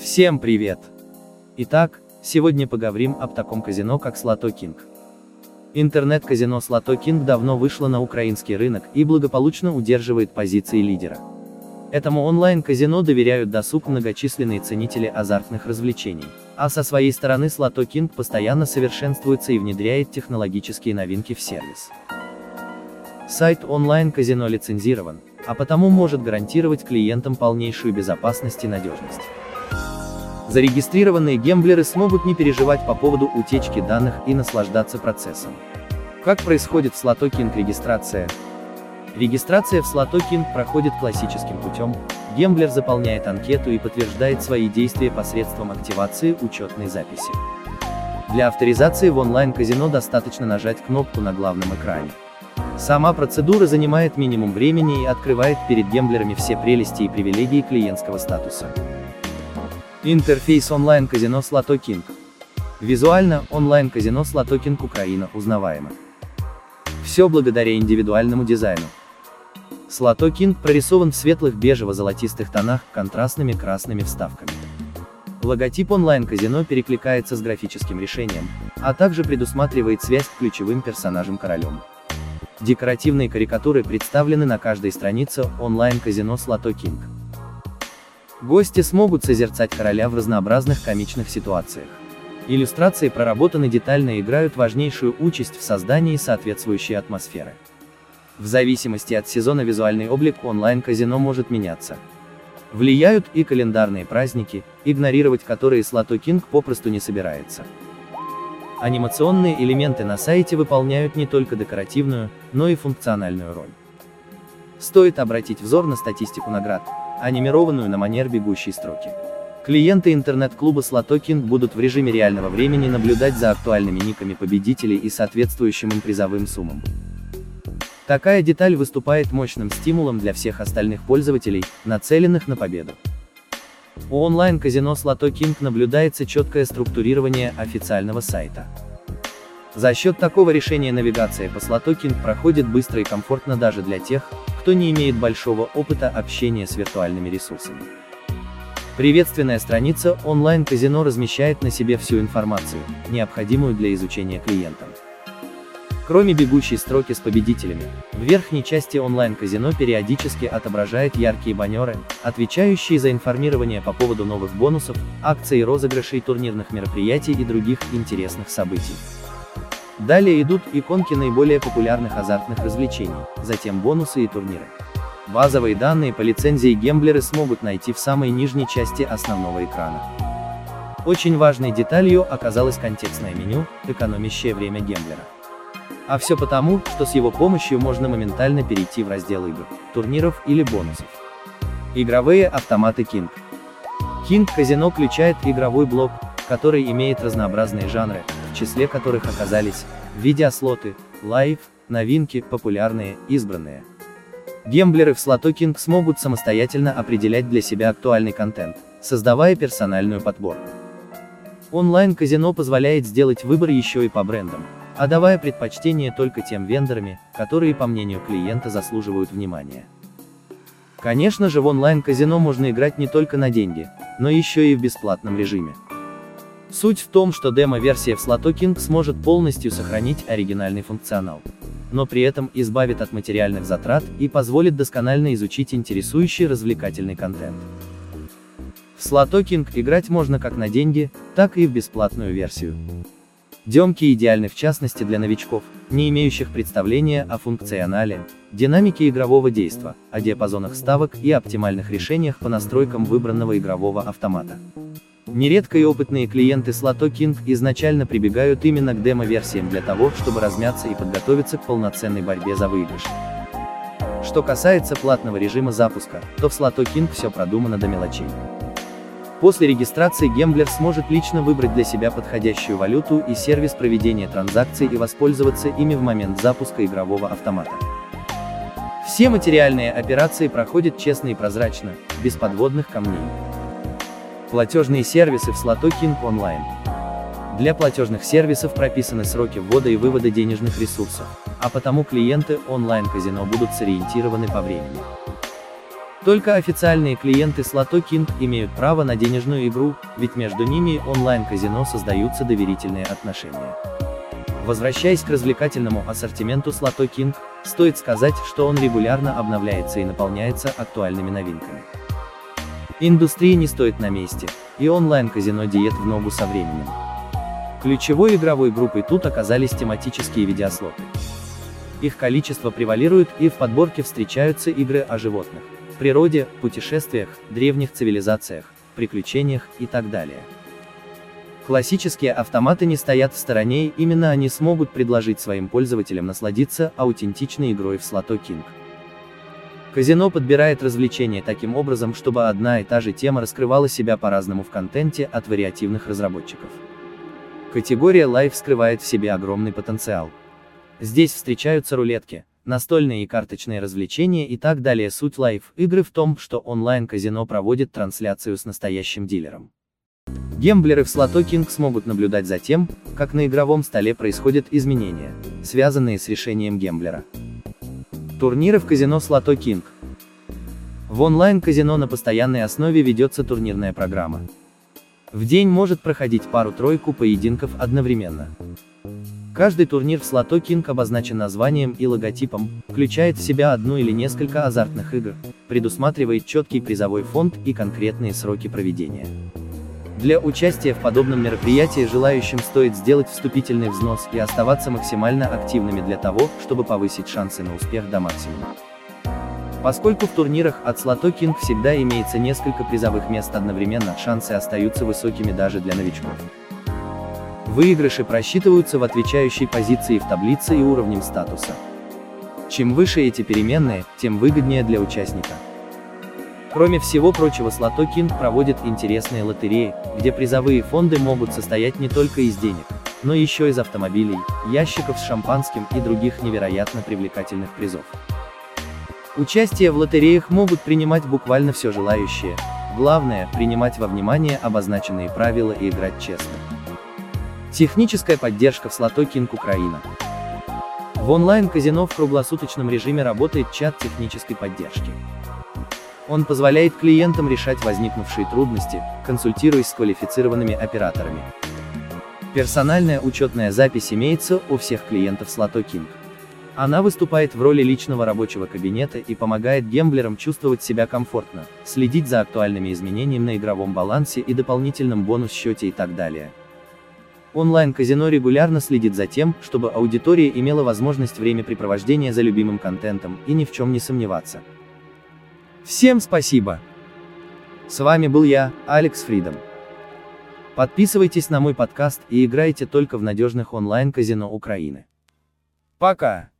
Всем привет! Итак, сегодня поговорим об таком казино, как Слото King. Интернет-казино Слото King давно вышло на украинский рынок и благополучно удерживает позиции лидера. Этому онлайн-казино доверяют досуг многочисленные ценители азартных развлечений, а со своей стороны Слото King постоянно совершенствуется и внедряет технологические новинки в сервис. Сайт онлайн-казино лицензирован, а потому может гарантировать клиентам полнейшую безопасность и надежность. Зарегистрированные гемблеры смогут не переживать по поводу утечки данных и наслаждаться процессом. Как происходит в Slotto King регистрация? Регистрация в Slotto King проходит классическим путем, гемблер заполняет анкету и подтверждает свои действия посредством активации учетной записи. Для авторизации в онлайн-казино достаточно нажать кнопку на главном экране. Сама процедура занимает минимум времени и открывает перед гемблерами все прелести и привилегии клиентского статуса. Интерфейс онлайн-казино King. Визуально, онлайн-казино King Украина узнаваемо. Все благодаря индивидуальному дизайну. King прорисован в светлых бежево-золотистых тонах, контрастными красными вставками. Логотип онлайн-казино перекликается с графическим решением, а также предусматривает связь с ключевым персонажем-королем. Декоративные карикатуры представлены на каждой странице онлайн-казино King. Гости смогут созерцать короля в разнообразных комичных ситуациях. Иллюстрации проработаны детально и играют важнейшую участь в создании соответствующей атмосферы. В зависимости от сезона визуальный облик онлайн-казино может меняться. Влияют и календарные праздники, игнорировать которые Slotto King попросту не собирается. Анимационные элементы на сайте выполняют не только декоративную, но и функциональную роль. Стоит обратить взор на статистику наград, анимированную на манер бегущей строки. Клиенты интернет-клуба Slotokink будут в режиме реального времени наблюдать за актуальными никами победителей и соответствующим им призовым суммам. Такая деталь выступает мощным стимулом для всех остальных пользователей, нацеленных на победу. У онлайн-казино Slotokink наблюдается четкое структурирование официального сайта. За счет такого решения навигация по Slotokink проходит быстро и комфортно даже для тех, кто не имеет большого опыта общения с виртуальными ресурсами. Приветственная страница онлайн-казино размещает на себе всю информацию, необходимую для изучения клиентам. Кроме бегущей строки с победителями, в верхней части онлайн-казино периодически отображает яркие баннеры, отвечающие за информирование по поводу новых бонусов, акций и розыгрышей турнирных мероприятий и других интересных событий. Далее идут иконки наиболее популярных азартных развлечений, затем бонусы и турниры. Базовые данные по лицензии гемблеры смогут найти в самой нижней части основного экрана. Очень важной деталью оказалось контекстное меню, экономящее время гемблера. А все потому, что с его помощью можно моментально перейти в раздел игр, турниров или бонусов. Игровые автоматы King. King Казино включает игровой блок, который имеет разнообразные жанры, в числе которых оказались видеослоты, live, новинки, популярные, избранные. Гемблеры в SlotoKing смогут самостоятельно определять для себя актуальный контент, создавая персональную подборку. Онлайн-казино позволяет сделать выбор еще и по брендам, отдавая предпочтение только тем вендорами, которые, по мнению клиента, заслуживают внимания. Конечно же в онлайн-казино можно играть не только на деньги, но еще и в бесплатном режиме. Суть в том, что демо-версия в Slotto King сможет полностью сохранить оригинальный функционал, но при этом избавит от материальных затрат и позволит досконально изучить интересующий развлекательный контент. В Slotto King играть можно как на деньги, так и в бесплатную версию. Демки идеальны в частности для новичков, не имеющих представления о функционале, динамике игрового действа, о диапазонах ставок и оптимальных решениях по настройкам выбранного игрового автомата. Нередко и опытные клиенты Slotto King изначально прибегают именно к демо-версиям для того, чтобы размяться и подготовиться к полноценной борьбе за выигрыш. Что касается платного режима запуска, то в Slotto King все продумано до мелочей. После регистрации гемблер сможет лично выбрать для себя подходящую валюту и сервис проведения транзакций и воспользоваться ими в момент запуска игрового автомата. Все материальные операции проходят честно и прозрачно, без подводных камней. Платежные сервисы в King Online. Для платежных сервисов прописаны сроки ввода и вывода денежных ресурсов, а потому клиенты онлайн-казино будут сориентированы по времени. Только официальные клиенты Slotto King имеют право на денежную игру, ведь между ними и онлайн-казино создаются доверительные отношения. Возвращаясь к развлекательному ассортименту Slotto King, стоит сказать, что он регулярно обновляется и наполняется актуальными новинками. Индустрия не стоит на месте, и онлайн-казино диет в ногу со временем. Ключевой игровой группой тут оказались тематические видеослоты. Их количество превалирует, и в подборке встречаются игры о животных, природе, путешествиях, древних цивилизациях, приключениях и так далее. Классические автоматы не стоят в стороне, именно они смогут предложить своим пользователям насладиться аутентичной игрой в Slotto King. Казино подбирает развлечения таким образом, чтобы одна и та же тема раскрывала себя по-разному в контенте от вариативных разработчиков. Категория Live скрывает в себе огромный потенциал. Здесь встречаются рулетки, настольные и карточные развлечения и так далее. Суть Live игры в том, что онлайн-казино проводит трансляцию с настоящим дилером. Гемблеры в Slotto King смогут наблюдать за тем, как на игровом столе происходят изменения, связанные с решением гемблера. Турниры в казино Slotto King. В онлайн-казино на постоянной основе ведется турнирная программа. В день может проходить пару-тройку поединков одновременно. Каждый турнир в Slotto King обозначен названием и логотипом, включает в себя одну или несколько азартных игр, предусматривает четкий призовой фонд и конкретные сроки проведения. Для участия в подобном мероприятии желающим стоит сделать вступительный взнос и оставаться максимально активными для того, чтобы повысить шансы на успех до максимума. Поскольку в турнирах от Slotto King всегда имеется несколько призовых мест одновременно, шансы остаются высокими даже для новичков. Выигрыши просчитываются в отвечающей позиции в таблице и уровнем статуса. Чем выше эти переменные, тем выгоднее для участника. Кроме всего прочего Slotto King проводит интересные лотереи, где призовые фонды могут состоять не только из денег, но еще из автомобилей, ящиков с шампанским и других невероятно привлекательных призов. Участие в лотереях могут принимать буквально все желающие, главное, принимать во внимание обозначенные правила и играть честно. Техническая поддержка в Slotto King Украина. В онлайн-казино в круглосуточном режиме работает чат технической поддержки. Он позволяет клиентам решать возникнувшие трудности, консультируясь с квалифицированными операторами. Персональная учетная запись имеется у всех клиентов Slotto King. Она выступает в роли личного рабочего кабинета и помогает гемблерам чувствовать себя комфортно, следить за актуальными изменениями на игровом балансе и дополнительном бонус-счете и так далее. Онлайн-казино регулярно следит за тем, чтобы аудитория имела возможность времяпрепровождения за любимым контентом и ни в чем не сомневаться. Всем спасибо! С вами был я, Алекс Фридом. Подписывайтесь на мой подкаст и играйте только в надежных онлайн-казино Украины. Пока!